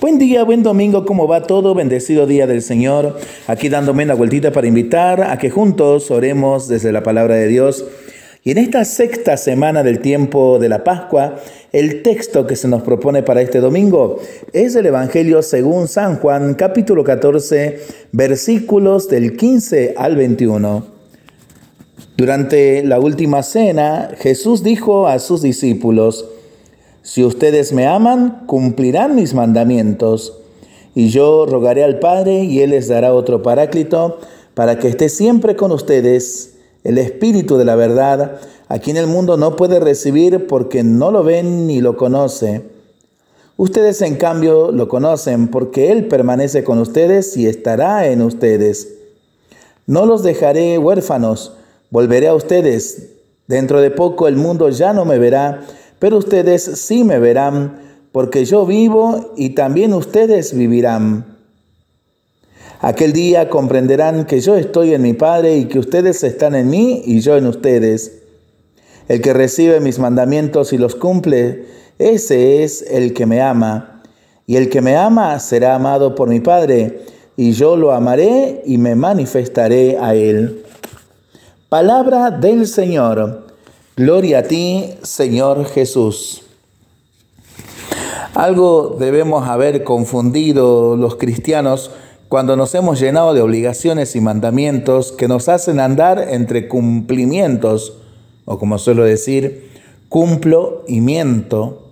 Buen día, buen domingo, ¿cómo va todo? Bendecido día del Señor. Aquí dándome una vueltita para invitar a que juntos oremos desde la palabra de Dios. Y en esta sexta semana del tiempo de la Pascua, el texto que se nos propone para este domingo es el Evangelio según San Juan, capítulo 14, versículos del 15 al 21. Durante la última cena, Jesús dijo a sus discípulos, si ustedes me aman, cumplirán mis mandamientos. Y yo rogaré al Padre y Él les dará otro paráclito para que esté siempre con ustedes, el Espíritu de la verdad, a quien el mundo no puede recibir porque no lo ven ni lo conoce. Ustedes en cambio lo conocen porque Él permanece con ustedes y estará en ustedes. No los dejaré huérfanos, volveré a ustedes. Dentro de poco el mundo ya no me verá pero ustedes sí me verán, porque yo vivo y también ustedes vivirán. Aquel día comprenderán que yo estoy en mi Padre y que ustedes están en mí y yo en ustedes. El que recibe mis mandamientos y los cumple, ese es el que me ama. Y el que me ama será amado por mi Padre, y yo lo amaré y me manifestaré a él. Palabra del Señor. Gloria a ti, Señor Jesús. Algo debemos haber confundido los cristianos cuando nos hemos llenado de obligaciones y mandamientos que nos hacen andar entre cumplimientos, o como suelo decir, cumplo y miento.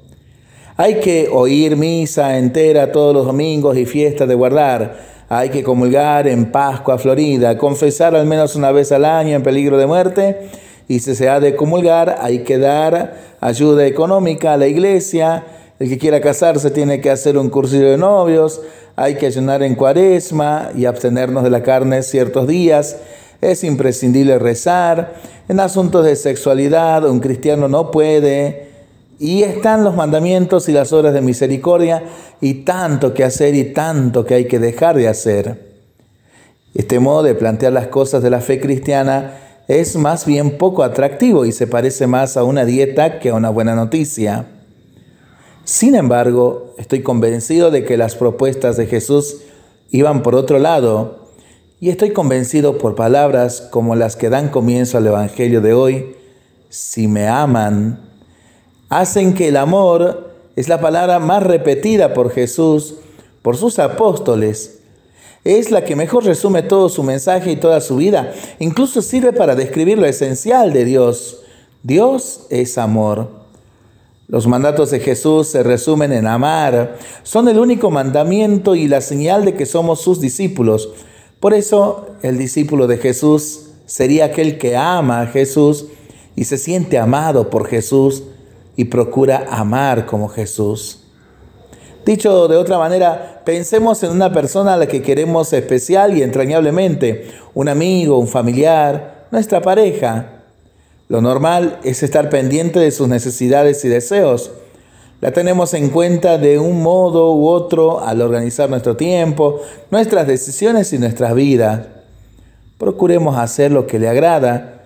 Hay que oír misa entera todos los domingos y fiestas de guardar. Hay que comulgar en Pascua Florida, confesar al menos una vez al año en peligro de muerte y si se ha de comulgar, hay que dar ayuda económica a la iglesia. El que quiera casarse tiene que hacer un cursillo de novios, hay que ayunar en cuaresma y abstenernos de la carne ciertos días. Es imprescindible rezar. En asuntos de sexualidad, un cristiano no puede. Y están los mandamientos y las obras de misericordia y tanto que hacer y tanto que hay que dejar de hacer. Este modo de plantear las cosas de la fe cristiana es más bien poco atractivo y se parece más a una dieta que a una buena noticia. Sin embargo, estoy convencido de que las propuestas de Jesús iban por otro lado y estoy convencido por palabras como las que dan comienzo al Evangelio de hoy, si me aman, hacen que el amor es la palabra más repetida por Jesús, por sus apóstoles, es la que mejor resume todo su mensaje y toda su vida. Incluso sirve para describir lo esencial de Dios. Dios es amor. Los mandatos de Jesús se resumen en amar. Son el único mandamiento y la señal de que somos sus discípulos. Por eso el discípulo de Jesús sería aquel que ama a Jesús y se siente amado por Jesús y procura amar como Jesús. Dicho de otra manera, pensemos en una persona a la que queremos especial y entrañablemente, un amigo, un familiar, nuestra pareja. Lo normal es estar pendiente de sus necesidades y deseos. La tenemos en cuenta de un modo u otro al organizar nuestro tiempo, nuestras decisiones y nuestras vidas. Procuremos hacer lo que le agrada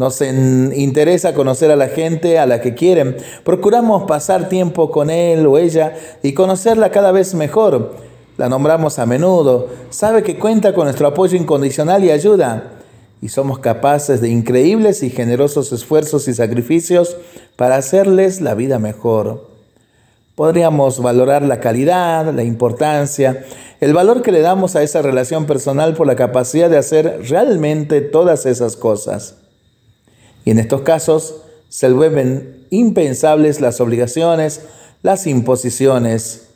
nos interesa conocer a la gente a la que quieren. Procuramos pasar tiempo con él o ella y conocerla cada vez mejor. La nombramos a menudo. Sabe que cuenta con nuestro apoyo incondicional y ayuda. Y somos capaces de increíbles y generosos esfuerzos y sacrificios para hacerles la vida mejor. Podríamos valorar la calidad, la importancia, el valor que le damos a esa relación personal por la capacidad de hacer realmente todas esas cosas. Y en estos casos se vuelven impensables las obligaciones, las imposiciones.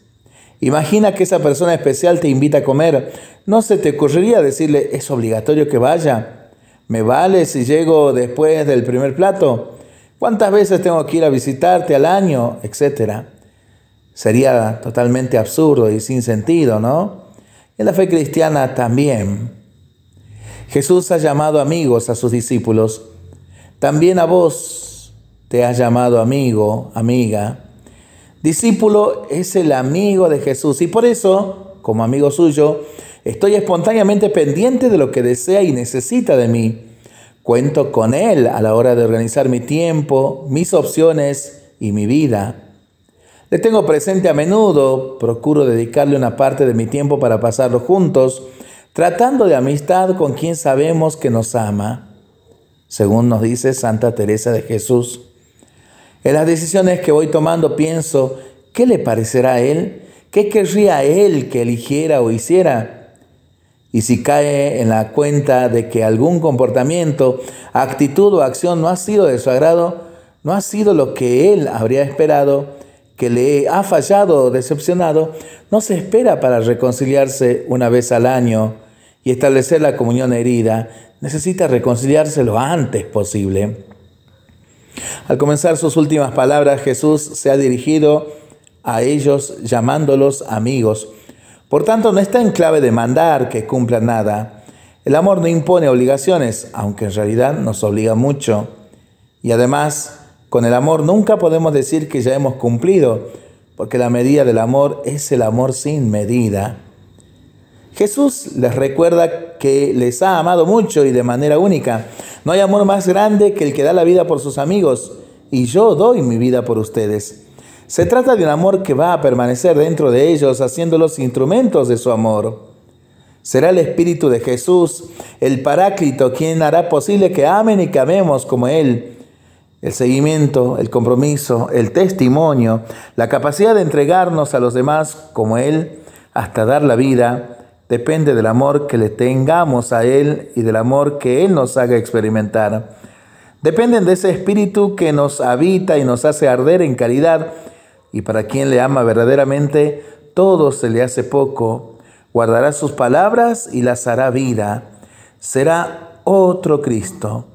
Imagina que esa persona especial te invita a comer. ¿No se te ocurriría decirle, es obligatorio que vaya? ¿Me vale si llego después del primer plato? ¿Cuántas veces tengo que ir a visitarte al año? Etcétera. Sería totalmente absurdo y sin sentido, ¿no? En la fe cristiana también. Jesús ha llamado amigos a sus discípulos también a vos te has llamado amigo, amiga. Discípulo es el amigo de Jesús y por eso, como amigo suyo, estoy espontáneamente pendiente de lo que desea y necesita de mí. Cuento con Él a la hora de organizar mi tiempo, mis opciones y mi vida. Le tengo presente a menudo, procuro dedicarle una parte de mi tiempo para pasarlo juntos, tratando de amistad con quien sabemos que nos ama, según nos dice Santa Teresa de Jesús. En las decisiones que voy tomando pienso, ¿qué le parecerá a él? ¿Qué querría él que eligiera o hiciera? Y si cae en la cuenta de que algún comportamiento, actitud o acción no ha sido de su agrado, no ha sido lo que él habría esperado, que le ha fallado o decepcionado, no se espera para reconciliarse una vez al año y establecer la comunión herida. Necesita reconciliarse lo antes posible. Al comenzar sus últimas palabras, Jesús se ha dirigido a ellos llamándolos amigos. Por tanto, no está en clave de mandar que cumplan nada. El amor no impone obligaciones, aunque en realidad nos obliga mucho. Y además, con el amor nunca podemos decir que ya hemos cumplido, porque la medida del amor es el amor sin medida. Jesús les recuerda que les ha amado mucho y de manera única. No hay amor más grande que el que da la vida por sus amigos, y yo doy mi vida por ustedes. Se trata de un amor que va a permanecer dentro de ellos, haciéndolos instrumentos de su amor. Será el Espíritu de Jesús, el Paráclito, quien hará posible que amen y que amemos como Él el seguimiento, el compromiso, el testimonio, la capacidad de entregarnos a los demás como Él hasta dar la vida, depende del amor que le tengamos a Él y del amor que Él nos haga experimentar. Dependen de ese espíritu que nos habita y nos hace arder en caridad y para quien le ama verdaderamente, todo se le hace poco. Guardará sus palabras y las hará vida. Será otro Cristo.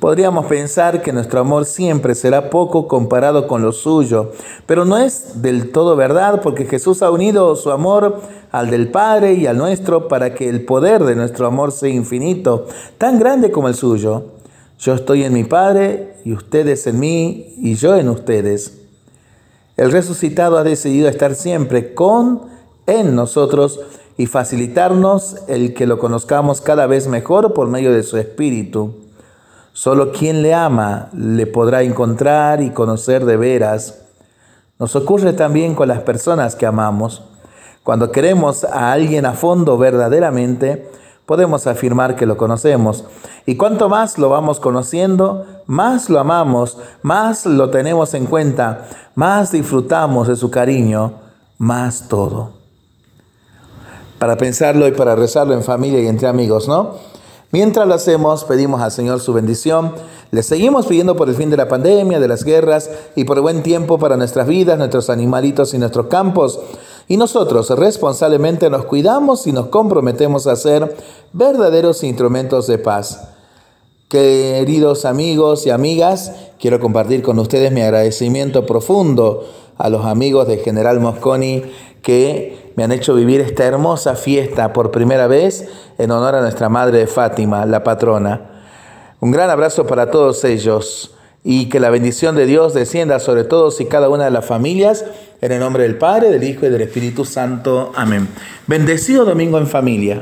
Podríamos pensar que nuestro amor siempre será poco comparado con lo suyo, pero no es del todo verdad porque Jesús ha unido su amor al del Padre y al nuestro para que el poder de nuestro amor sea infinito, tan grande como el suyo. Yo estoy en mi Padre y ustedes en mí y yo en ustedes. El resucitado ha decidido estar siempre con, en nosotros y facilitarnos el que lo conozcamos cada vez mejor por medio de su Espíritu. Solo quien le ama le podrá encontrar y conocer de veras. Nos ocurre también con las personas que amamos. Cuando queremos a alguien a fondo verdaderamente, podemos afirmar que lo conocemos. Y cuanto más lo vamos conociendo, más lo amamos, más lo tenemos en cuenta, más disfrutamos de su cariño, más todo. Para pensarlo y para rezarlo en familia y entre amigos, ¿no? Mientras lo hacemos, pedimos al Señor su bendición. Le seguimos pidiendo por el fin de la pandemia, de las guerras y por buen tiempo para nuestras vidas, nuestros animalitos y nuestros campos. Y nosotros responsablemente nos cuidamos y nos comprometemos a ser verdaderos instrumentos de paz. Queridos amigos y amigas, quiero compartir con ustedes mi agradecimiento profundo a los amigos de General Mosconi que me han hecho vivir esta hermosa fiesta por primera vez en honor a nuestra Madre de Fátima, la patrona. Un gran abrazo para todos ellos y que la bendición de Dios descienda sobre todos y cada una de las familias, en el nombre del Padre, del Hijo y del Espíritu Santo. Amén. Bendecido domingo en familia.